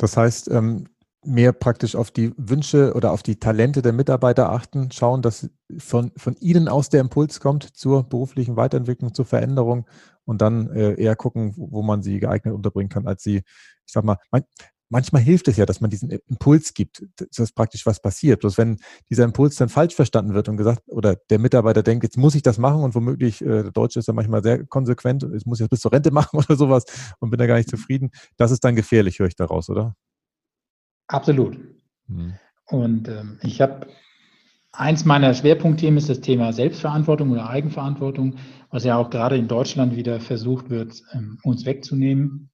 Das heißt, ähm, mehr praktisch auf die Wünsche oder auf die Talente der Mitarbeiter achten, schauen, dass von, von ihnen aus der Impuls kommt zur beruflichen Weiterentwicklung, zur Veränderung und dann äh, eher gucken, wo man sie geeignet unterbringen kann, als sie, ich sag mal, manchmal hilft es ja, dass man diesen Impuls gibt, dass praktisch was passiert. Bloß wenn dieser Impuls dann falsch verstanden wird und gesagt, oder der Mitarbeiter denkt, jetzt muss ich das machen und womöglich, äh, der Deutsche ist ja manchmal sehr konsequent, ich muss jetzt bis zur Rente machen oder sowas und bin da gar nicht zufrieden, das ist dann gefährlich, höre ich daraus, oder? Absolut. Mhm. Und ähm, ich habe eins meiner Schwerpunktthemen ist das Thema Selbstverantwortung oder Eigenverantwortung, was ja auch gerade in Deutschland wieder versucht wird, ähm, uns wegzunehmen.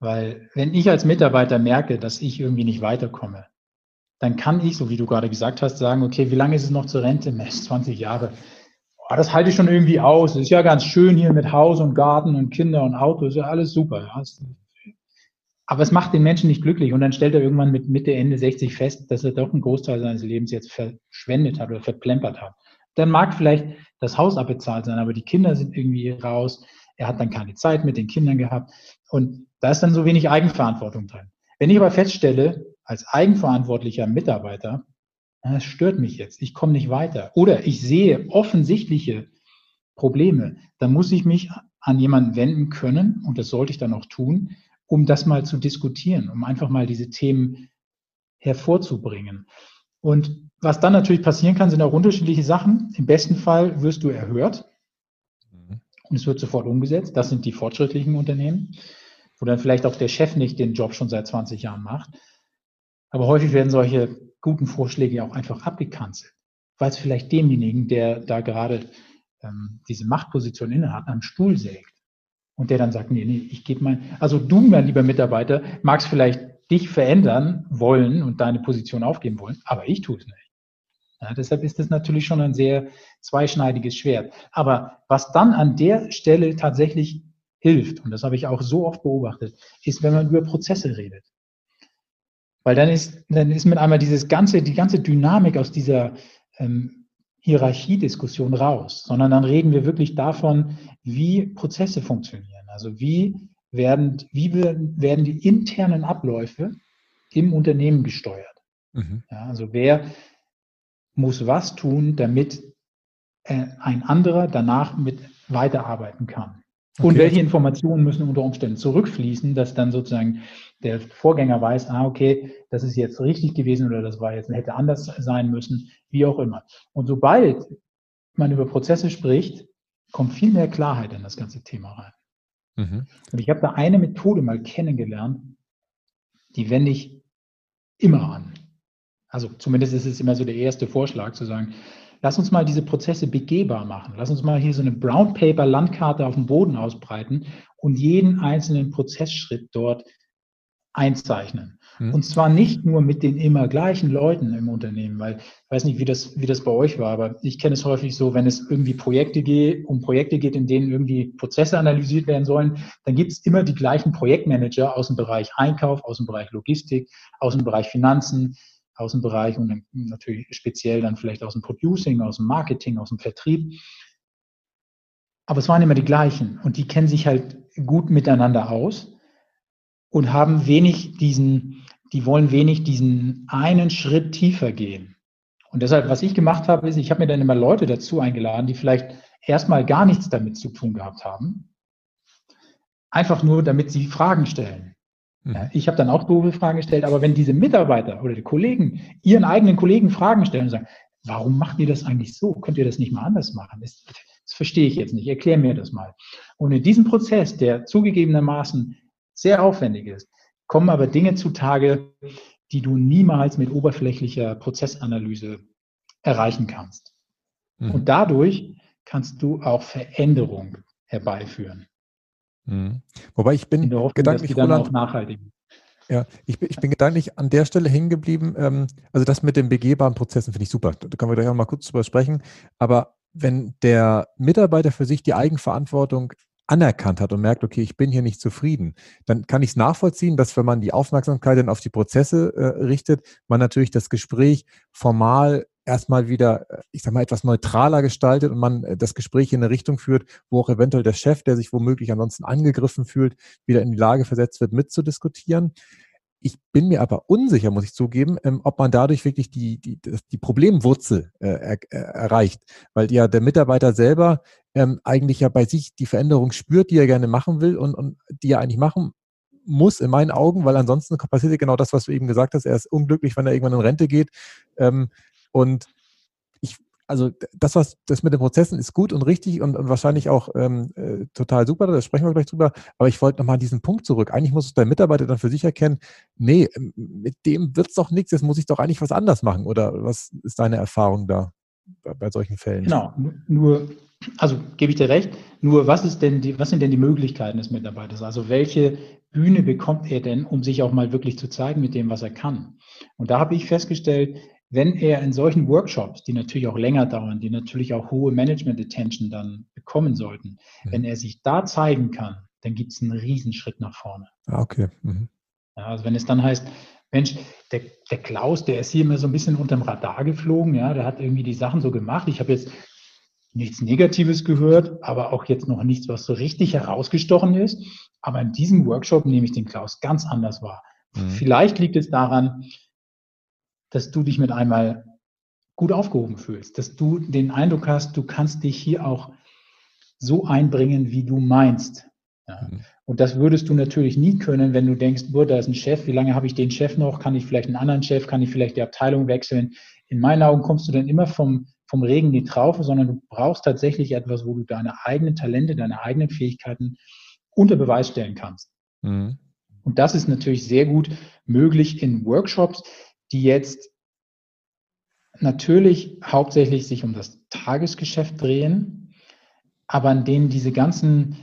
Weil wenn ich als Mitarbeiter merke, dass ich irgendwie nicht weiterkomme, dann kann ich, so wie du gerade gesagt hast, sagen, okay, wie lange ist es noch zur Rente? Mensch, 20 Jahre. Oh, das halte ich schon irgendwie aus. Das ist ja ganz schön hier mit Haus und Garten und Kinder und Auto. ist ja alles super. Aber es macht den Menschen nicht glücklich. Und dann stellt er irgendwann mit Mitte, Ende 60 fest, dass er doch einen Großteil seines Lebens jetzt verschwendet hat oder verplempert hat. Dann mag vielleicht das Haus abbezahlt sein, aber die Kinder sind irgendwie raus. Er hat dann keine Zeit mit den Kindern gehabt. Und da ist dann so wenig Eigenverantwortung drin. Wenn ich aber feststelle, als eigenverantwortlicher Mitarbeiter, das stört mich jetzt, ich komme nicht weiter oder ich sehe offensichtliche Probleme, dann muss ich mich an jemanden wenden können und das sollte ich dann auch tun, um das mal zu diskutieren, um einfach mal diese Themen hervorzubringen. Und was dann natürlich passieren kann, sind auch unterschiedliche Sachen. Im besten Fall wirst du erhört mhm. und es wird sofort umgesetzt. Das sind die fortschrittlichen Unternehmen wo dann vielleicht auch der Chef nicht den Job schon seit 20 Jahren macht. Aber häufig werden solche guten Vorschläge auch einfach abgekanzelt, weil es vielleicht demjenigen, der da gerade ähm, diese Machtposition innehat, am Stuhl sägt. Und der dann sagt, nee, nee, ich gebe mein, also du, mein lieber Mitarbeiter, magst vielleicht dich verändern wollen und deine Position aufgeben wollen, aber ich tue es nicht. Ja, deshalb ist das natürlich schon ein sehr zweischneidiges Schwert. Aber was dann an der Stelle tatsächlich hilft, und das habe ich auch so oft beobachtet, ist, wenn man über Prozesse redet. Weil dann ist, dann ist mit einmal dieses ganze, die ganze Dynamik aus dieser ähm, Hierarchiediskussion raus, sondern dann reden wir wirklich davon, wie Prozesse funktionieren. Also wie werden, wie werden die internen Abläufe im Unternehmen gesteuert. Mhm. Ja, also wer muss was tun, damit äh, ein anderer danach mit weiterarbeiten kann. Und welche Informationen müssen unter Umständen zurückfließen, dass dann sozusagen der Vorgänger weiß, ah, okay, das ist jetzt richtig gewesen oder das war jetzt, hätte anders sein müssen, wie auch immer. Und sobald man über Prozesse spricht, kommt viel mehr Klarheit in das ganze Thema rein. Mhm. Und ich habe da eine Methode mal kennengelernt, die wende ich immer an. Also zumindest ist es immer so der erste Vorschlag zu sagen, lass uns mal diese Prozesse begehbar machen. Lass uns mal hier so eine Brown Paper Landkarte auf dem Boden ausbreiten und jeden einzelnen Prozessschritt dort einzeichnen. Mhm. Und zwar nicht nur mit den immer gleichen Leuten im Unternehmen, weil ich weiß nicht, wie das, wie das bei euch war, aber ich kenne es häufig so, wenn es irgendwie Projekte geht, um Projekte geht, in denen irgendwie Prozesse analysiert werden sollen, dann gibt es immer die gleichen Projektmanager aus dem Bereich Einkauf, aus dem Bereich Logistik, aus dem Bereich Finanzen, Außenbereich und dann natürlich speziell dann vielleicht aus dem Producing, aus dem Marketing, aus dem Vertrieb. Aber es waren immer die gleichen und die kennen sich halt gut miteinander aus und haben wenig diesen, die wollen wenig diesen einen Schritt tiefer gehen. Und deshalb, was ich gemacht habe, ist, ich habe mir dann immer Leute dazu eingeladen, die vielleicht erstmal gar nichts damit zu tun gehabt haben. Einfach nur, damit sie Fragen stellen. Ja, mhm. ich habe dann auch doofe Fragen gestellt, aber wenn diese Mitarbeiter oder die Kollegen ihren eigenen Kollegen Fragen stellen und sagen, warum macht ihr das eigentlich so? Könnt ihr das nicht mal anders machen? Das, das verstehe ich jetzt nicht. Erklär mir das mal. Und in diesem Prozess, der zugegebenermaßen sehr aufwendig ist, kommen aber Dinge zutage, die du niemals mit oberflächlicher Prozessanalyse erreichen kannst. Mhm. Und dadurch kannst du auch Veränderung herbeiführen. Mhm. Wobei ich bin Hoffnung, gedanklich, Roland, nachhaltig. Ja, ich bin, ich bin gedanklich an der Stelle hängen geblieben. Ähm, also das mit den begehbaren Prozessen finde ich super. Da können wir gleich auch mal kurz drüber sprechen. Aber wenn der Mitarbeiter für sich die Eigenverantwortung anerkannt hat und merkt, okay, ich bin hier nicht zufrieden, dann kann ich es nachvollziehen, dass wenn man die Aufmerksamkeit dann auf die Prozesse äh, richtet, man natürlich das Gespräch formal erstmal wieder, ich sag mal, etwas neutraler gestaltet und man das Gespräch in eine Richtung führt, wo auch eventuell der Chef, der sich womöglich ansonsten angegriffen fühlt, wieder in die Lage versetzt wird, mitzudiskutieren. Ich bin mir aber unsicher, muss ich zugeben, ähm, ob man dadurch wirklich die, die, die Problemwurzel äh, er, erreicht, weil ja der Mitarbeiter selber ähm, eigentlich ja bei sich die Veränderung spürt, die er gerne machen will und, und die er eigentlich machen muss in meinen Augen, weil ansonsten passiert ja genau das, was du eben gesagt hast. Er ist unglücklich, wenn er irgendwann in Rente geht. Ähm, und ich, also das, was das mit den Prozessen ist gut und richtig und, und wahrscheinlich auch ähm, äh, total super, da sprechen wir gleich drüber. Aber ich wollte nochmal an diesen Punkt zurück. Eigentlich muss es der Mitarbeiter dann für sich erkennen, nee, mit dem wird es doch nichts, jetzt muss ich doch eigentlich was anders machen. Oder was ist deine Erfahrung da bei, bei solchen Fällen? Genau, nur also gebe ich dir recht. Nur was ist denn die, was sind denn die Möglichkeiten des Mitarbeiters? Also welche Bühne bekommt er denn, um sich auch mal wirklich zu zeigen mit dem, was er kann? Und da habe ich festgestellt, wenn er in solchen Workshops, die natürlich auch länger dauern, die natürlich auch hohe Management-Attention dann bekommen sollten, mhm. wenn er sich da zeigen kann, dann gibt es einen Riesenschritt nach vorne. Ah, okay. Mhm. Ja, also wenn es dann heißt, Mensch, der, der Klaus, der ist hier immer so ein bisschen unterm Radar geflogen, ja, der hat irgendwie die Sachen so gemacht. Ich habe jetzt nichts Negatives gehört, aber auch jetzt noch nichts, was so richtig herausgestochen ist. Aber in diesem Workshop nehme ich den Klaus ganz anders wahr. Mhm. Vielleicht liegt es daran, dass du dich mit einmal gut aufgehoben fühlst, dass du den Eindruck hast, du kannst dich hier auch so einbringen, wie du meinst. Ja. Mhm. Und das würdest du natürlich nie können, wenn du denkst, boah, da ist ein Chef, wie lange habe ich den Chef noch? Kann ich vielleicht einen anderen Chef? Kann ich vielleicht die Abteilung wechseln? In meinen Augen kommst du dann immer vom vom Regen die Traufe, sondern du brauchst tatsächlich etwas, wo du deine eigenen Talente, deine eigenen Fähigkeiten unter Beweis stellen kannst. Mhm. Und das ist natürlich sehr gut möglich in Workshops, die jetzt natürlich hauptsächlich sich um das Tagesgeschäft drehen, aber an denen diese ganzen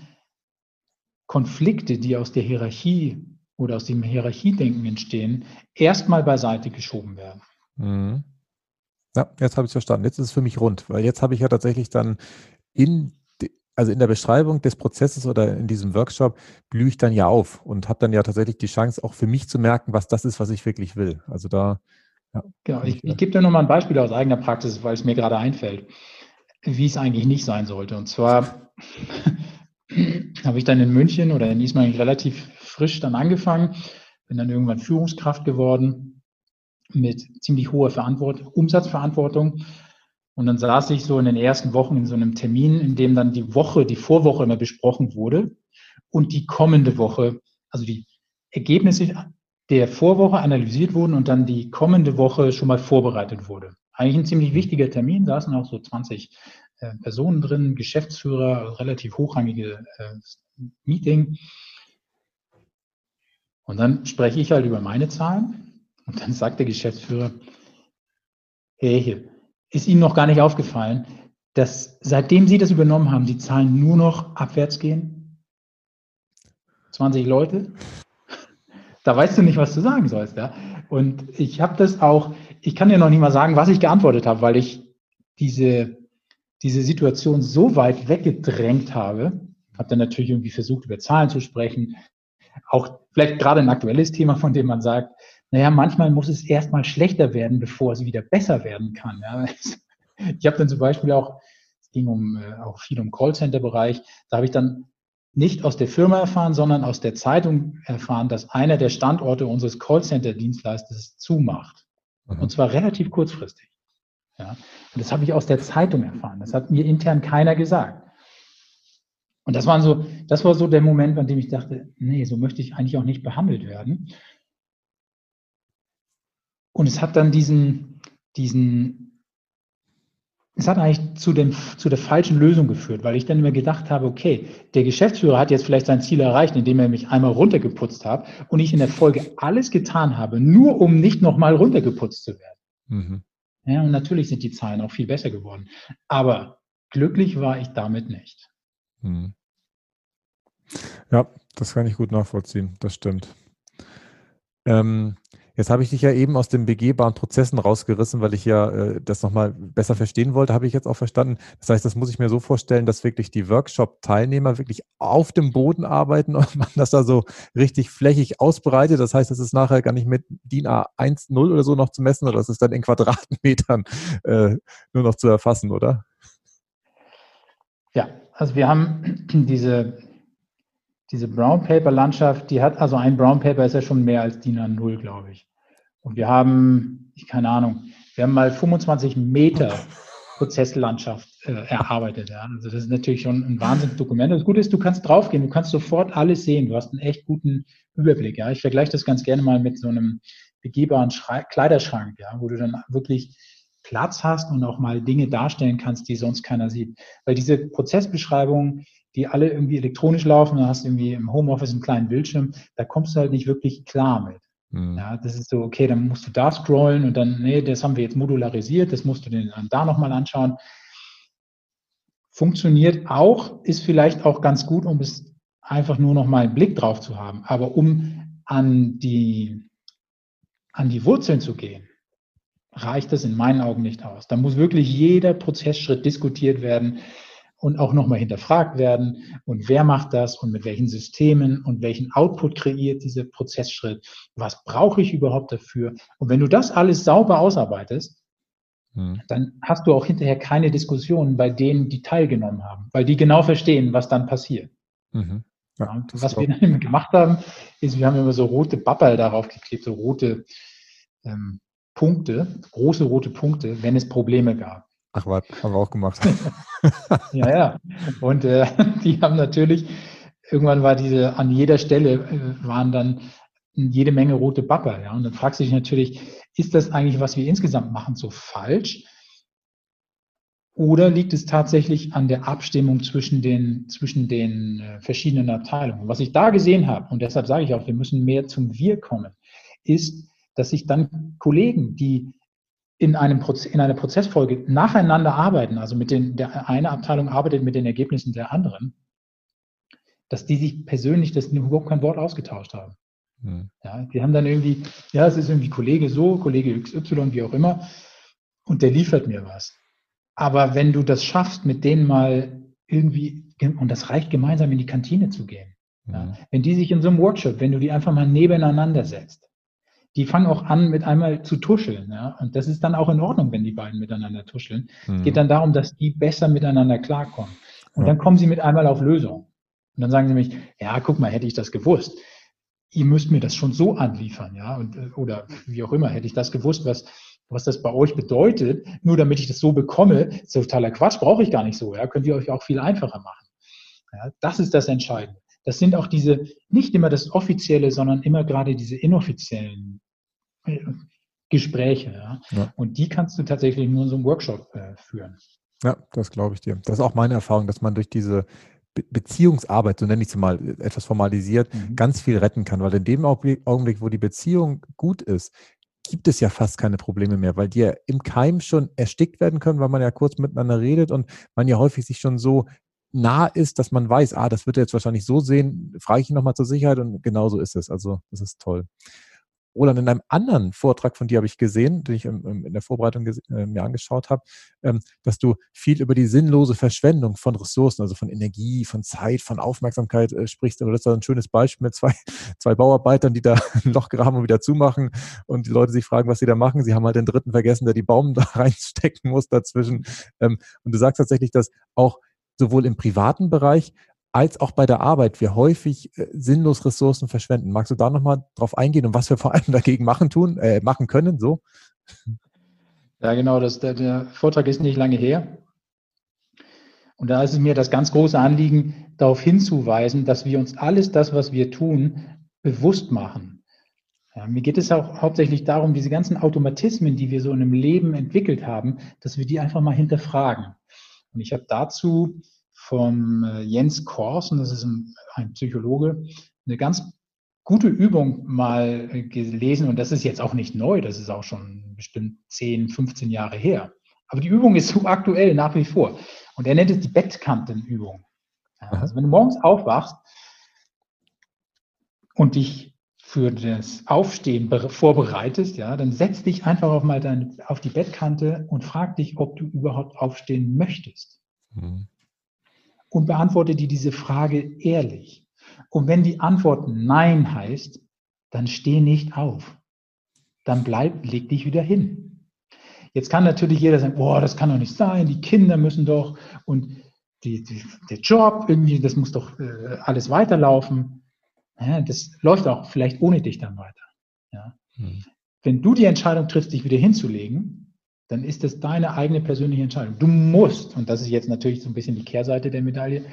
Konflikte, die aus der Hierarchie oder aus dem Hierarchiedenken entstehen, erstmal beiseite geschoben werden. Mhm. Ja, jetzt habe ich es verstanden. Jetzt ist es für mich rund, weil jetzt habe ich ja tatsächlich dann in, also in der Beschreibung des Prozesses oder in diesem Workshop blühe ich dann ja auf und habe dann ja tatsächlich die Chance, auch für mich zu merken, was das ist, was ich wirklich will. Also da. Ja, genau, ich, ich gebe dir nochmal ein Beispiel aus eigener Praxis, weil es mir gerade einfällt, wie es eigentlich nicht sein sollte. Und zwar habe ich dann in München oder in Ismail relativ frisch dann angefangen, bin dann irgendwann Führungskraft geworden mit ziemlich hoher Verantwortung, Umsatzverantwortung. Und dann saß ich so in den ersten Wochen in so einem Termin, in dem dann die Woche, die Vorwoche immer besprochen wurde und die kommende Woche, also die Ergebnisse der Vorwoche analysiert wurden und dann die kommende Woche schon mal vorbereitet wurde. Eigentlich ein ziemlich wichtiger Termin, saßen auch so 20 äh, Personen drin, Geschäftsführer, relativ hochrangige äh, Meeting. Und dann spreche ich halt über meine Zahlen und dann sagt der Geschäftsführer, hey, ist Ihnen noch gar nicht aufgefallen, dass seitdem Sie das übernommen haben, die Zahlen nur noch abwärts gehen? 20 Leute? Da weißt du nicht, was du sagen sollst. Ja? Und ich habe das auch, ich kann dir noch nicht mal sagen, was ich geantwortet habe, weil ich diese, diese Situation so weit weggedrängt habe. Habe dann natürlich irgendwie versucht, über Zahlen zu sprechen. Auch vielleicht gerade ein aktuelles Thema, von dem man sagt, naja, manchmal muss es erstmal schlechter werden, bevor es wieder besser werden kann. Ja. Ich habe dann zum Beispiel auch, es ging um äh, auch viel um Callcenter-Bereich, da habe ich dann nicht aus der Firma erfahren, sondern aus der Zeitung erfahren, dass einer der Standorte unseres Callcenter-Dienstleisters zumacht. Mhm. Und zwar relativ kurzfristig. Ja. Und das habe ich aus der Zeitung erfahren. Das hat mir intern keiner gesagt. Und das war so, das war so der Moment, an dem ich dachte, nee, so möchte ich eigentlich auch nicht behandelt werden. Und es hat dann diesen, diesen, es hat eigentlich zu, dem, zu der falschen Lösung geführt, weil ich dann immer gedacht habe, okay, der Geschäftsführer hat jetzt vielleicht sein Ziel erreicht, indem er mich einmal runtergeputzt hat und ich in der Folge alles getan habe, nur um nicht nochmal runtergeputzt zu werden. Mhm. Ja, und natürlich sind die Zahlen auch viel besser geworden. Aber glücklich war ich damit nicht. Mhm. Ja, das kann ich gut nachvollziehen. Das stimmt. Ähm, Jetzt habe ich dich ja eben aus den begehbaren Prozessen rausgerissen, weil ich ja äh, das nochmal besser verstehen wollte, habe ich jetzt auch verstanden. Das heißt, das muss ich mir so vorstellen, dass wirklich die Workshop-Teilnehmer wirklich auf dem Boden arbeiten und man das da so richtig flächig ausbreitet. Das heißt, es ist nachher gar nicht mit DIN A1.0 oder so noch zu messen, oder das ist dann in Quadratmetern äh, nur noch zu erfassen, oder? Ja, also wir haben diese diese Brown Paper Landschaft, die hat, also ein Brown Paper ist ja schon mehr als DIN A0, glaube ich. Und wir haben, ich keine Ahnung, wir haben mal 25 Meter Prozesslandschaft äh, erarbeitet. Ja. Also das ist natürlich schon ein Wahnsinnsdokument. Das Gute ist, du kannst draufgehen, du kannst sofort alles sehen. Du hast einen echt guten Überblick. Ja. Ich vergleiche das ganz gerne mal mit so einem begehbaren Schrei Kleiderschrank, ja, wo du dann wirklich Platz hast und auch mal Dinge darstellen kannst, die sonst keiner sieht. Weil diese Prozessbeschreibung, die alle irgendwie elektronisch laufen, dann hast du irgendwie im Homeoffice einen kleinen Bildschirm, da kommst du halt nicht wirklich klar mit. Mhm. Ja, das ist so, okay, dann musst du da scrollen und dann, nee, das haben wir jetzt modularisiert, das musst du dir dann da nochmal anschauen. Funktioniert auch, ist vielleicht auch ganz gut, um es einfach nur noch mal einen Blick drauf zu haben. Aber um an die, an die Wurzeln zu gehen, reicht das in meinen Augen nicht aus. Da muss wirklich jeder Prozessschritt diskutiert werden und auch nochmal hinterfragt werden. Und wer macht das und mit welchen Systemen und welchen Output kreiert dieser Prozessschritt? Was brauche ich überhaupt dafür? Und wenn du das alles sauber ausarbeitest, hm. dann hast du auch hinterher keine Diskussionen bei denen, die teilgenommen haben, weil die genau verstehen, was dann passiert. Mhm. Ja, was wir dann gemacht haben, ist, wir haben immer so rote Bappel darauf geklebt, so rote ähm, Punkte, große rote Punkte, wenn es Probleme gab. Ach was, haben wir auch gemacht. ja, ja. Und äh, die haben natürlich, irgendwann war diese, an jeder Stelle äh, waren dann jede Menge rote Bapper. Ja? Und dann fragst du dich natürlich, ist das eigentlich, was wir insgesamt machen, so falsch? Oder liegt es tatsächlich an der Abstimmung zwischen den, zwischen den äh, verschiedenen Abteilungen? Was ich da gesehen habe, und deshalb sage ich auch, wir müssen mehr zum Wir kommen, ist, dass sich dann Kollegen, die in, einem Proze in einer Prozessfolge nacheinander arbeiten, also mit den, der eine Abteilung arbeitet mit den Ergebnissen der anderen, dass die sich persönlich das überhaupt kein Wort ausgetauscht haben. Hm. Ja, die haben dann irgendwie, ja, es ist irgendwie Kollege so, Kollege XY, wie auch immer, und der liefert mir was. Aber wenn du das schaffst, mit denen mal irgendwie, und das reicht gemeinsam in die Kantine zu gehen, hm. ja, wenn die sich in so einem Workshop, wenn du die einfach mal nebeneinander setzt, die fangen auch an, mit einmal zu tuscheln. Ja? Und das ist dann auch in Ordnung, wenn die beiden miteinander tuscheln. Mhm. Es geht dann darum, dass die besser miteinander klarkommen. Und ja. dann kommen sie mit einmal auf Lösung. Und dann sagen sie mich, ja, guck mal, hätte ich das gewusst. Ihr müsst mir das schon so anliefern, ja, und, äh, oder wie auch immer, hätte ich das gewusst, was, was das bei euch bedeutet, nur damit ich das so bekomme, ist totaler Quatsch, brauche ich gar nicht so, ja, könnt ihr euch auch viel einfacher machen. Ja, das ist das Entscheidende. Das sind auch diese, nicht immer das Offizielle, sondern immer gerade diese inoffiziellen Gespräche. Ja? ja? Und die kannst du tatsächlich nur in so einem Workshop äh, führen. Ja, das glaube ich dir. Das ist auch meine Erfahrung, dass man durch diese Be Beziehungsarbeit, so nenne ich es mal, etwas formalisiert, mhm. ganz viel retten kann. Weil in dem Augenblick, wo die Beziehung gut ist, gibt es ja fast keine Probleme mehr, weil die ja im Keim schon erstickt werden können, weil man ja kurz miteinander redet und man ja häufig sich schon so nah ist, dass man weiß, ah, das wird er jetzt wahrscheinlich so sehen, frage ich ihn nochmal zur Sicherheit und genau so ist es. Also das ist toll. Roland, in einem anderen Vortrag von dir habe ich gesehen, den ich in der Vorbereitung äh, mir angeschaut habe, ähm, dass du viel über die sinnlose Verschwendung von Ressourcen, also von Energie, von Zeit, von Aufmerksamkeit äh, sprichst. Und das ist ein schönes Beispiel mit zwei, zwei Bauarbeitern, die da ein Loch graben und wieder zumachen und die Leute sich fragen, was sie da machen. Sie haben halt den dritten vergessen, der die Baum da reinstecken muss dazwischen. Ähm, und du sagst tatsächlich, dass auch sowohl im privaten Bereich als auch bei der Arbeit wir häufig äh, sinnlos Ressourcen verschwenden. Magst du da nochmal drauf eingehen und was wir vor allem dagegen machen tun, äh, machen können? So? Ja, genau, das, der, der Vortrag ist nicht lange her. Und da ist es mir das ganz große Anliegen, darauf hinzuweisen, dass wir uns alles das, was wir tun, bewusst machen. Ja, mir geht es auch hauptsächlich darum, diese ganzen Automatismen, die wir so in einem Leben entwickelt haben, dass wir die einfach mal hinterfragen. Und ich habe dazu vom äh, Jens Korsen, das ist ein, ein Psychologe, eine ganz gute Übung mal äh, gelesen und das ist jetzt auch nicht neu, das ist auch schon bestimmt 10, 15 Jahre her. Aber die Übung ist so aktuell nach wie vor. Und er nennt es die Bettkantenübung. Also wenn du morgens aufwachst und dich für das Aufstehen vorbereitest, ja, dann setz dich einfach auf mal dein, auf die Bettkante und frag dich, ob du überhaupt aufstehen möchtest. Mhm. Und beantworte dir diese Frage ehrlich. Und wenn die Antwort Nein heißt, dann steh nicht auf. Dann bleib, leg dich wieder hin. Jetzt kann natürlich jeder sagen, boah, das kann doch nicht sein, die Kinder müssen doch und die, die, der Job, irgendwie, das muss doch äh, alles weiterlaufen. Ja, das läuft auch vielleicht ohne dich dann weiter. Ja. Hm. Wenn du die Entscheidung triffst, dich wieder hinzulegen, dann ist das deine eigene persönliche Entscheidung. Du musst, und das ist jetzt natürlich so ein bisschen die Kehrseite der Medaille,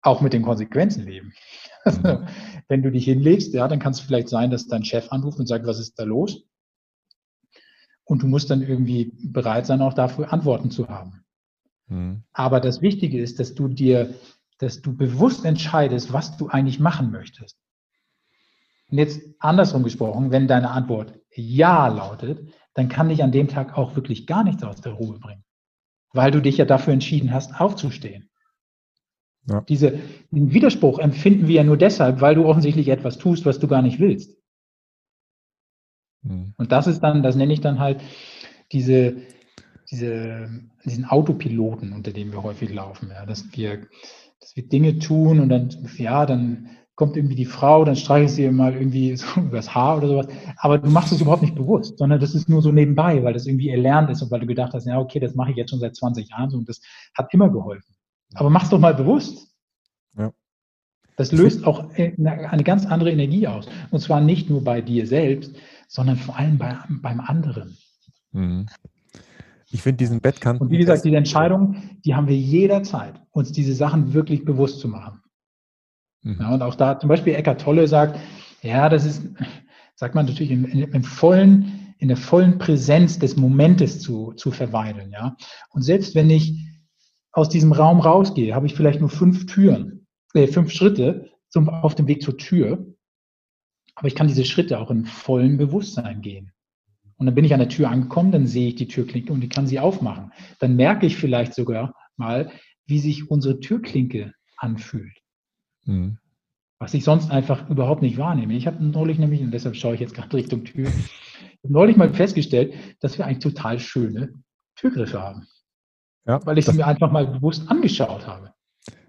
auch mit den Konsequenzen leben. Also, hm. wenn du dich hinlegst, ja, dann kann es vielleicht sein, dass dein Chef anruft und sagt, was ist da los? Und du musst dann irgendwie bereit sein, auch dafür Antworten zu haben. Mhm. Aber das Wichtige ist, dass du dir, dass du bewusst entscheidest, was du eigentlich machen möchtest. Und jetzt andersrum gesprochen, wenn deine Antwort Ja lautet, dann kann dich an dem Tag auch wirklich gar nichts aus der Ruhe bringen, weil du dich ja dafür entschieden hast, aufzustehen. Ja. Diese, diesen Widerspruch empfinden wir ja nur deshalb, weil du offensichtlich etwas tust, was du gar nicht willst. Mhm. Und das ist dann, das nenne ich dann halt diese, diese, diesen Autopiloten, unter dem wir häufig laufen, ja, dass wir, dass wir Dinge tun und dann, ja, dann kommt irgendwie die Frau, dann streichelst du ihr mal irgendwie so übers Haar oder sowas. Aber du machst es überhaupt nicht bewusst, sondern das ist nur so nebenbei, weil das irgendwie erlernt ist und weil du gedacht hast, ja, okay, das mache ich jetzt schon seit 20 Jahren so und das hat immer geholfen. Aber mach's doch mal bewusst. Ja. Das löst auch eine ganz andere Energie aus. Und zwar nicht nur bei dir selbst, sondern vor allem bei, beim anderen. Mhm. Ich finde diesen Bettkanten. Und wie gesagt, diese Entscheidung, die haben wir jederzeit, uns diese Sachen wirklich bewusst zu machen. Mhm. Ja, und auch da zum Beispiel Eckart Tolle sagt, ja, das ist, sagt man natürlich im, im vollen, in der vollen Präsenz des Momentes zu, zu verweilen. Ja? Und selbst wenn ich aus diesem Raum rausgehe, habe ich vielleicht nur fünf Türen, äh, fünf Schritte zum, auf dem Weg zur Tür. Aber ich kann diese Schritte auch in vollem Bewusstsein gehen. Und dann bin ich an der Tür angekommen, dann sehe ich die Türklinke und ich kann sie aufmachen. Dann merke ich vielleicht sogar mal, wie sich unsere Türklinke anfühlt. Mhm. Was ich sonst einfach überhaupt nicht wahrnehme. Ich habe neulich nämlich, und deshalb schaue ich jetzt gerade Richtung Tür, neulich mal festgestellt, dass wir eigentlich total schöne Türgriffe haben. Ja, weil ich sie mir einfach mal bewusst angeschaut habe.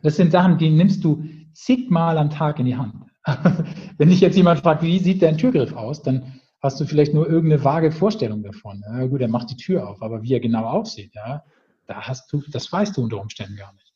Das sind Sachen, die nimmst du zigmal am Tag in die Hand. Wenn dich jetzt jemand fragt, wie sieht dein Türgriff aus, dann hast du vielleicht nur irgendeine vage Vorstellung davon. Ja, gut, er macht die Tür auf, aber wie er genau aussieht, ja, da hast du, das weißt du unter Umständen gar nicht.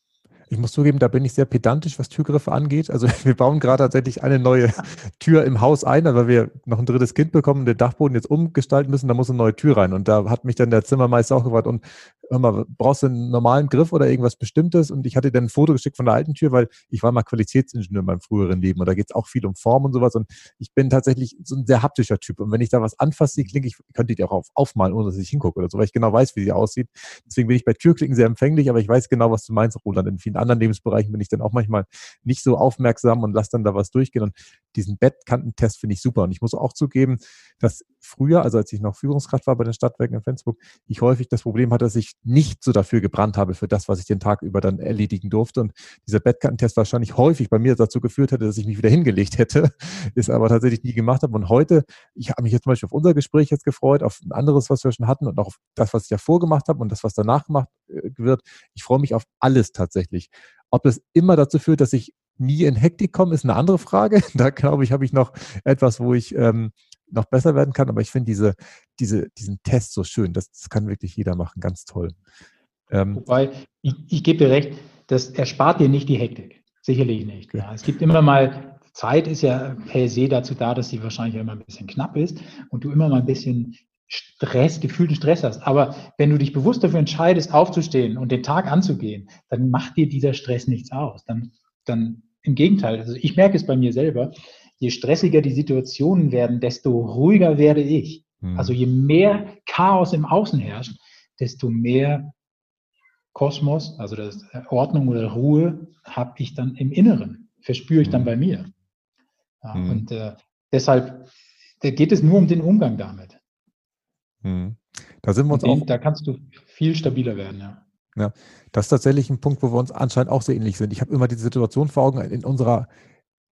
Ich muss zugeben, da bin ich sehr pedantisch, was Türgriffe angeht. Also wir bauen gerade tatsächlich eine neue Tür im Haus ein, weil wir noch ein drittes Kind bekommen und den Dachboden jetzt umgestalten müssen. Da muss eine neue Tür rein. Und da hat mich dann der Zimmermeister auch gefragt, und hör mal, brauchst du einen normalen Griff oder irgendwas Bestimmtes? Und ich hatte dann ein Foto geschickt von der alten Tür, weil ich war mal Qualitätsingenieur in meinem früheren Leben und da geht es auch viel um Form und sowas. Und ich bin tatsächlich so ein sehr haptischer Typ. Und wenn ich da was anfasse, Klinke, ich könnte die auch auf, aufmalen, ohne dass ich hingucke oder so, weil ich genau weiß, wie sie aussieht. Deswegen bin ich bei Türklicken sehr empfänglich, aber ich weiß genau, was du meinst, Roland. In vielen anderen Lebensbereichen bin ich dann auch manchmal nicht so aufmerksam und lasse dann da was durchgehen. Und diesen Bettkantentest finde ich super. Und ich muss auch zugeben, dass früher, also als ich noch Führungskraft war bei den Stadtwerken in Flensburg, ich häufig das Problem hatte, dass ich nicht so dafür gebrannt habe, für das, was ich den Tag über dann erledigen durfte. Und dieser Bettkantentest wahrscheinlich häufig bei mir dazu geführt hätte, dass ich mich wieder hingelegt hätte, ist aber tatsächlich nie gemacht habe. Und heute, ich habe mich jetzt zum Beispiel auf unser Gespräch jetzt gefreut, auf ein anderes, was wir schon hatten und auch auf das, was ich davor gemacht habe und das, was danach gemacht äh, wird. Ich freue mich auf alles tatsächlich. Ob das immer dazu führt, dass ich nie in Hektik komme, ist eine andere Frage. Da glaube ich, habe ich noch etwas, wo ich ähm, noch besser werden kann. Aber ich finde diese, diese, diesen Test so schön. Das, das kann wirklich jeder machen. Ganz toll. Ähm, Wobei, ich, ich gebe dir recht, das erspart dir nicht die Hektik. Sicherlich nicht. Ja. Es gibt immer mal, Zeit ist ja per se dazu da, dass sie wahrscheinlich immer ein bisschen knapp ist und du immer mal ein bisschen Stress, gefühlten Stress hast. Aber wenn du dich bewusst dafür entscheidest, aufzustehen und den Tag anzugehen, dann macht dir dieser Stress nichts aus. Dann, dann im Gegenteil. Also ich merke es bei mir selber. Je stressiger die Situationen werden, desto ruhiger werde ich. Mhm. Also je mehr Chaos im Außen herrscht, desto mehr Kosmos, also das Ordnung oder Ruhe, habe ich dann im Inneren, verspüre ich dann mhm. bei mir. Ja, mhm. Und äh, deshalb geht es nur um den Umgang damit. Mhm. Da sind wir uns den, auch. Da kannst du viel stabiler werden, ja. Ja, das ist tatsächlich ein Punkt, wo wir uns anscheinend auch sehr ähnlich sind. Ich habe immer diese Situation vor Augen in unserer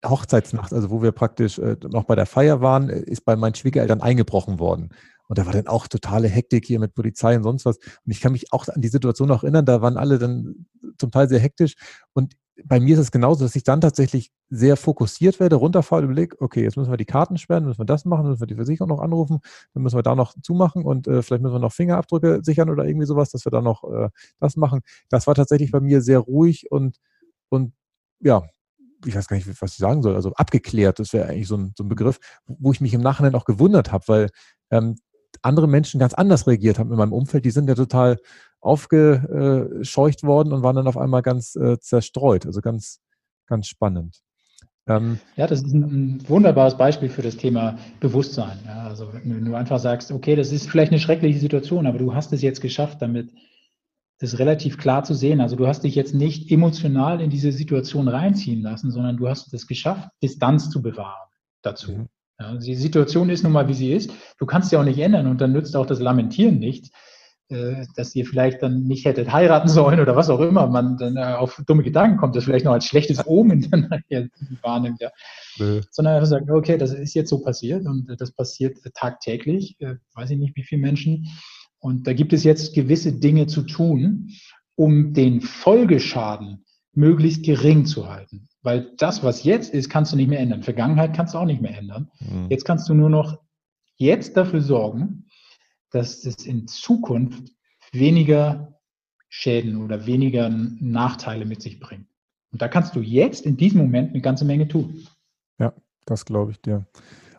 Hochzeitsnacht, also wo wir praktisch äh, noch bei der Feier waren, äh, ist bei meinen Schwiegereltern eingebrochen worden. Und da war dann auch totale Hektik hier mit Polizei und sonst was. Und ich kann mich auch an die Situation noch erinnern, da waren alle dann zum Teil sehr hektisch. Und bei mir ist es genauso, dass ich dann tatsächlich sehr fokussiert werde, runterfahre, überlege, okay, jetzt müssen wir die Karten sperren, müssen wir das machen, müssen wir die Versicherung noch anrufen, dann müssen wir da noch zumachen und äh, vielleicht müssen wir noch Fingerabdrücke sichern oder irgendwie sowas, dass wir da noch äh, das machen. Das war tatsächlich bei mir sehr ruhig und, und ja, ich weiß gar nicht, was ich sagen soll, also abgeklärt, das wäre eigentlich so ein, so ein Begriff, wo ich mich im Nachhinein auch gewundert habe, weil ähm, andere Menschen ganz anders reagiert haben in meinem Umfeld. Die sind ja total aufgescheucht worden und waren dann auf einmal ganz äh, zerstreut. Also ganz, ganz spannend. Ähm, ja, das ist ein, wunderbares Beispiel für das Thema Bewusstsein. Ja, also wenn du einfach sagst, okay, das ist vielleicht eine schreckliche Situation, aber du hast es jetzt geschafft, damit das relativ klar zu sehen. Also du hast dich jetzt nicht emotional in diese Situation reinziehen lassen, sondern du hast es geschafft, Distanz zu bewahren dazu. Mhm. Ja, die Situation ist nun mal, wie sie ist. Du kannst sie auch nicht ändern und dann nützt auch das Lamentieren nichts, äh, dass ihr vielleicht dann nicht hättet heiraten sollen oder was auch immer man dann äh, auf dumme Gedanken kommt, das vielleicht noch als schlechtes Omen dann wahrnimmt. Ja. Sondern er sagt, okay, das ist jetzt so passiert und das passiert tagtäglich, äh, weiß ich nicht wie viele Menschen. Und da gibt es jetzt gewisse Dinge zu tun, um den Folgeschaden möglichst gering zu halten. Weil das, was jetzt ist, kannst du nicht mehr ändern. Vergangenheit kannst du auch nicht mehr ändern. Mhm. Jetzt kannst du nur noch jetzt dafür sorgen, dass es in Zukunft weniger Schäden oder weniger Nachteile mit sich bringt. Und da kannst du jetzt in diesem Moment eine ganze Menge tun. Ja, das glaube ich dir.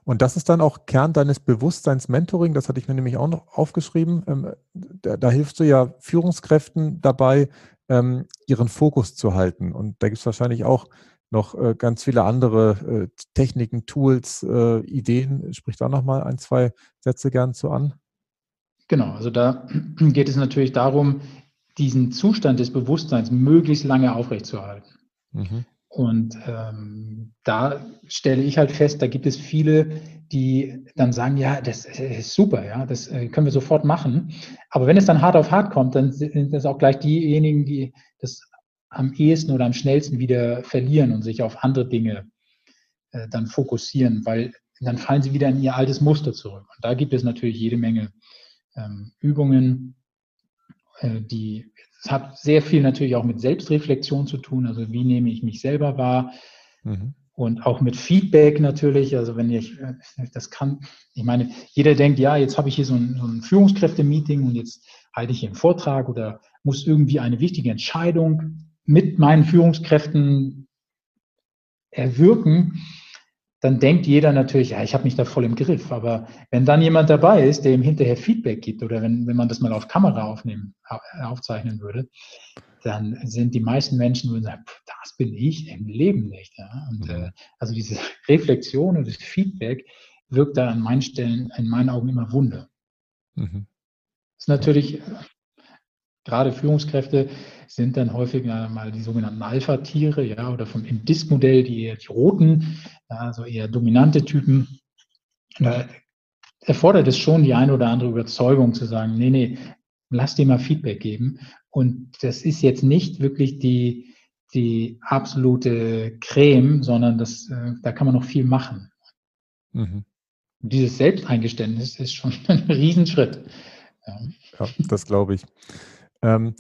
Und das ist dann auch Kern deines Bewusstseins-Mentoring. Das hatte ich mir nämlich auch noch aufgeschrieben. Ähm, da, da hilfst du ja Führungskräften dabei, ähm, ihren Fokus zu halten. Und da gibt es wahrscheinlich auch noch äh, ganz viele andere äh, Techniken, Tools, äh, Ideen. Sprich da nochmal ein, zwei Sätze gern zu an. Genau, also da geht es natürlich darum, diesen Zustand des Bewusstseins möglichst lange aufrechtzuerhalten. Mhm. Und ähm, da stelle ich halt fest, da gibt es viele, die dann sagen, ja, das ist super, ja, das äh, können wir sofort machen. Aber wenn es dann hart auf hart kommt, dann sind das auch gleich diejenigen, die das am ehesten oder am schnellsten wieder verlieren und sich auf andere Dinge äh, dann fokussieren, weil dann fallen sie wieder in ihr altes Muster zurück. Und da gibt es natürlich jede Menge ähm, Übungen, äh, die es hat sehr viel natürlich auch mit Selbstreflexion zu tun. Also wie nehme ich mich selber wahr? Mhm. Und auch mit Feedback natürlich. Also wenn ich das kann, ich meine, jeder denkt, ja, jetzt habe ich hier so ein, so ein Führungskräfte-Meeting und jetzt halte ich hier einen Vortrag oder muss irgendwie eine wichtige Entscheidung mit meinen Führungskräften erwirken, dann denkt jeder natürlich, ja, ich habe mich da voll im Griff. Aber wenn dann jemand dabei ist, der ihm hinterher Feedback gibt oder wenn, wenn man das mal auf Kamera aufnehmen, aufzeichnen würde, dann sind die meisten Menschen würden sagen, das bin ich im Leben nicht. Ja? Und mhm. äh, also diese Reflexion und das Feedback wirkt da an meinen Stellen, in meinen Augen immer Wunder. Mhm. Das ist natürlich gerade Führungskräfte sind dann häufig mal die sogenannten Alpha-Tiere, ja, oder vom, im Disk-Modell die, eher die roten, also eher dominante Typen. Da erfordert es schon die eine oder andere Überzeugung zu sagen, nee, nee, lass dir mal Feedback geben. Und das ist jetzt nicht wirklich die, die absolute Creme, sondern das, äh, da kann man noch viel machen. Mhm. Dieses Selbsteingeständnis ist schon ein Riesenschritt. Ja, ja das glaube ich. Ähm,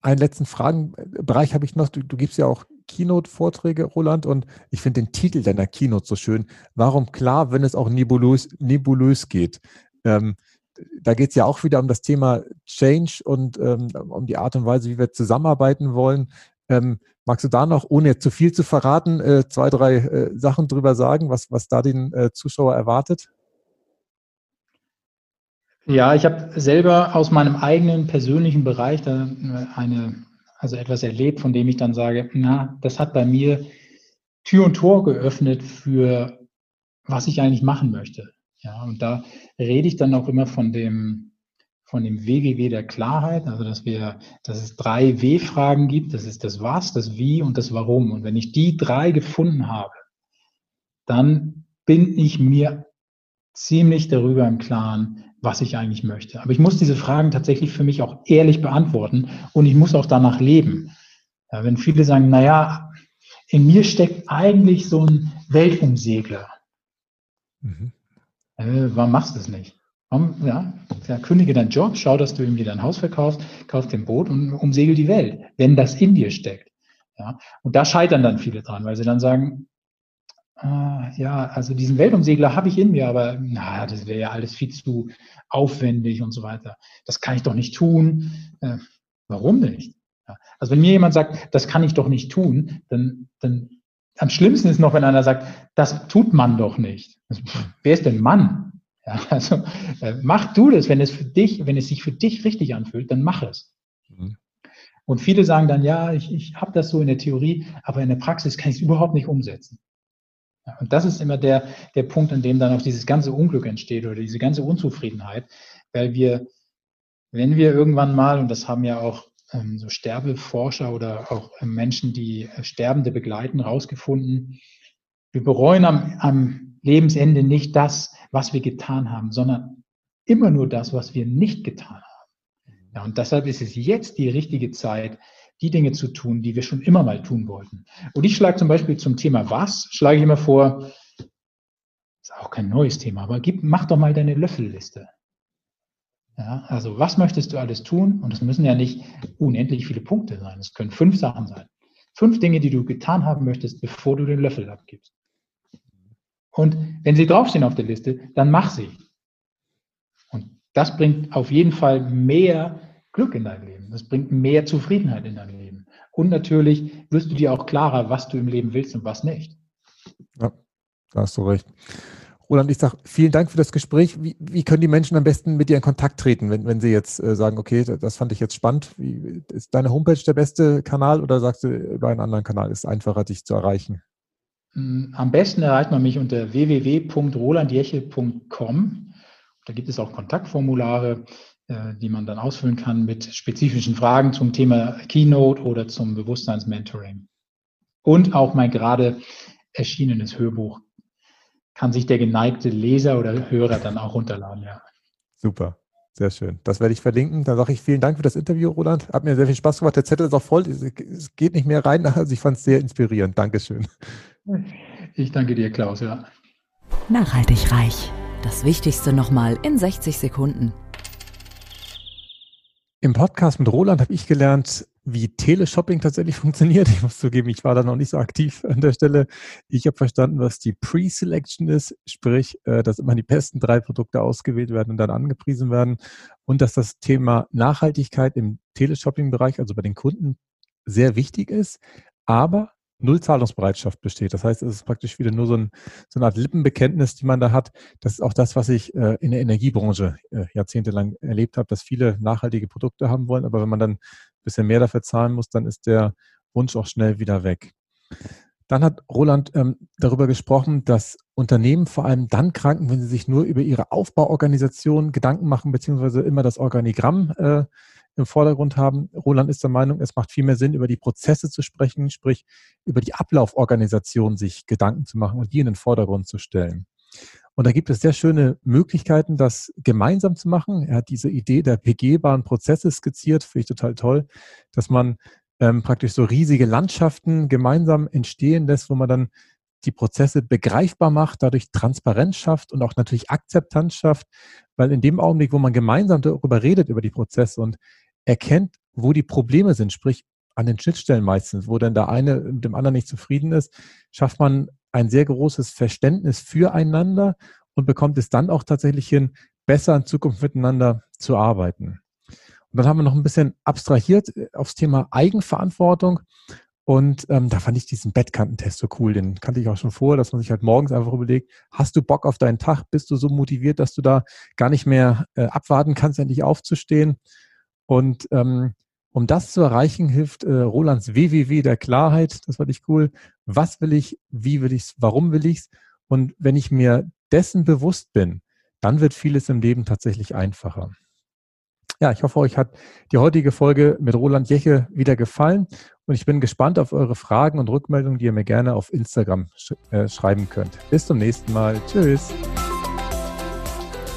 einen letzten Fragenbereich habe ich noch. Du, du gibst ja auch Keynote-Vorträge, Roland, und ich finde den Titel deiner Keynote so schön. Warum klar, wenn es auch nebulös, nebulös geht? Ähm, da geht es ja auch wieder um das Thema Change und ähm, um die Art und Weise, wie wir zusammenarbeiten wollen. Ähm, magst du da noch, ohne zu viel zu verraten, äh, zwei, drei äh, Sachen drüber sagen, was, was da den äh, Zuschauer erwartet? Ja, ich habe selber aus meinem eigenen persönlichen Bereich da eine, also etwas erlebt, von dem ich dann sage, na, das hat bei mir Tür und Tor geöffnet für was ich eigentlich machen möchte. Ja, und da rede ich dann auch immer von dem, von dem WWW der Klarheit, also dass wir, dass es drei W-Fragen gibt. Das ist das Was, das Wie und das Warum. Und wenn ich die drei gefunden habe, dann bin ich mir ziemlich darüber im Klaren, was ich eigentlich möchte. Aber ich muss diese Fragen tatsächlich für mich auch ehrlich beantworten und ich muss auch danach leben. Ja, wenn viele sagen, naja, in mir steckt eigentlich so ein Weltumsegler. Mhm. Äh, warum machst du es nicht? Warum, ja, ja, kündige deinen Job, schau, dass du irgendwie dein Haus verkaufst, kaufst den Boot und umsegel die Welt, wenn das in dir steckt. Ja, und da scheitern dann viele dran, weil sie dann sagen, ja, also diesen Weltumsegler habe ich in mir, aber na, das wäre ja alles viel zu aufwendig und so weiter. Das kann ich doch nicht tun. Äh, warum nicht? Ja, also wenn mir jemand sagt, das kann ich doch nicht tun, dann, dann am schlimmsten ist noch, wenn einer sagt, das tut man doch nicht. Also, wer ist denn Mann? Ja, also äh, mach du das, wenn es für dich, wenn es sich für dich richtig anfühlt, dann mach es. Mhm. Und viele sagen dann, ja, ich, ich habe das so in der Theorie, aber in der Praxis kann ich es überhaupt nicht umsetzen. Und das ist immer der, der Punkt, an dem dann auch dieses ganze Unglück entsteht oder diese ganze Unzufriedenheit, weil wir, wenn wir irgendwann mal, und das haben ja auch ähm, so Sterbeforscher oder auch äh, Menschen, die äh, Sterbende begleiten, rausgefunden, wir bereuen am, am Lebensende nicht das, was wir getan haben, sondern immer nur das, was wir nicht getan haben. Ja, und deshalb ist es jetzt die richtige Zeit, die Dinge zu tun, die wir schon immer mal tun wollten. Und ich schlage zum Beispiel zum Thema was, schlage ich immer vor, ist auch kein neues Thema, aber gib, mach doch mal deine Löffelliste. Ja, also was möchtest du alles tun? Und es müssen ja nicht unendlich viele Punkte sein. Es können fünf Sachen sein. Fünf Dinge, die du getan haben möchtest, bevor du den Löffel abgibst. Und wenn sie draufstehen auf der Liste, dann mach sie. Und das bringt auf jeden Fall mehr Glück in dein Leben. Das bringt mehr Zufriedenheit in dein Leben. Und natürlich wirst du dir auch klarer, was du im Leben willst und was nicht. Ja, da hast du recht. Roland, ich sage vielen Dank für das Gespräch. Wie, wie, können die Menschen am besten mit dir in Kontakt treten, wenn, wenn sie jetzt äh, sagen, okay, das fand ich jetzt spannend. Wie, ist deine Homepage der beste Kanal oder sagst du, über einen anderen Kanal ist es einfacher, dich zu erreichen? Mm, am besten erreicht man mich unter www.rolandjeche.com. Da gibt es auch Kontaktformulare, die man dann ausfüllen kann mit spezifischen Fragen zum Thema Keynote oder zum Bewusstseinsmentoring. Und auch mein gerade erschienenes Hörbuch kann sich der geneigte Leser oder Hörer dann auch runterladen, ja. Super. Sehr schön. Das werde ich verlinken. Dann sage ich vielen Dank für das Interview, Roland. Hat mir sehr viel Spaß gemacht. Der Zettel ist auch voll. Es geht nicht mehr rein. Also ich fand es sehr inspirierend. Dankeschön. Ich danke dir, Klaus, ja. Nachhaltig reich. Das Wichtigste nochmal in 60 Sekunden. Im Podcast mit Roland habe ich gelernt, wie Teleshopping tatsächlich funktioniert. Ich muss zugeben, ich war da noch nicht so aktiv an der Stelle. Ich habe verstanden, was die Pre-Selection ist, sprich, äh, dass immer die besten drei Produkte ausgewählt werden und dann angepriesen werden und dass das Thema Nachhaltigkeit im Teleshopping-Bereich, also bei den Kunden, sehr wichtig ist, aber null Zahlungsbereitschaft besteht. Das heißt, es ist praktisch wieder nur so, ein, so eine Art Lippenbekenntnis, die man da hat. Das ist auch das, was ich äh, in der Energiebranche äh, jahrzehntelang erlebt habe, dass viele nachhaltige Produkte haben wollen, aber wenn man dann ein bisschen mehr dafür zahlen muss, dann ist der Wunsch auch schnell wieder weg. Dann hat Roland ähm, darüber gesprochen, dass Unternehmen vor allem dann kranken, wenn sie sich nur über ihre Aufbauorganisation Gedanken machen, beziehungsweise immer das Organigramm äh, im Vordergrund haben. Roland ist der Meinung, es macht viel mehr Sinn, über die Prozesse zu sprechen, sprich über die Ablauforganisation sich Gedanken zu machen und die in den Vordergrund zu stellen. Und da gibt es sehr schöne Möglichkeiten, das gemeinsam zu machen. Er hat diese Idee der begehbaren Prozesse skizziert, finde ich total toll, dass man ähm, praktisch so riesige Landschaften gemeinsam entstehen lässt, wo man dann die Prozesse begreifbar macht, dadurch Transparenz schafft und auch natürlich Akzeptanz schafft, weil in dem Augenblick, wo man gemeinsam darüber redet, über die Prozesse und erkennt, wo die Probleme sind, sprich an den Schnittstellen meistens, wo dann der eine mit dem anderen nicht zufrieden ist, schafft man ein sehr großes Verständnis füreinander und bekommt es dann auch tatsächlich hin, besser in Zukunft miteinander zu arbeiten. Und dann haben wir noch ein bisschen abstrahiert äh, aufs Thema Eigenverantwortung. Und ähm, da fand ich diesen Bettkantentest so cool. Den kannte ich auch schon vor, dass man sich halt morgens einfach überlegt, hast du Bock auf deinen Tag? Bist du so motiviert, dass du da gar nicht mehr äh, abwarten kannst, endlich aufzustehen? Und ähm, um das zu erreichen, hilft äh, Rolands WWW der Klarheit. Das fand ich cool. Was will ich? Wie will ich's? Warum will ich's? Und wenn ich mir dessen bewusst bin, dann wird vieles im Leben tatsächlich einfacher. Ja, ich hoffe, euch hat die heutige Folge mit Roland Jeche wieder gefallen und ich bin gespannt auf eure Fragen und Rückmeldungen, die ihr mir gerne auf Instagram sch äh, schreiben könnt. Bis zum nächsten Mal. Tschüss.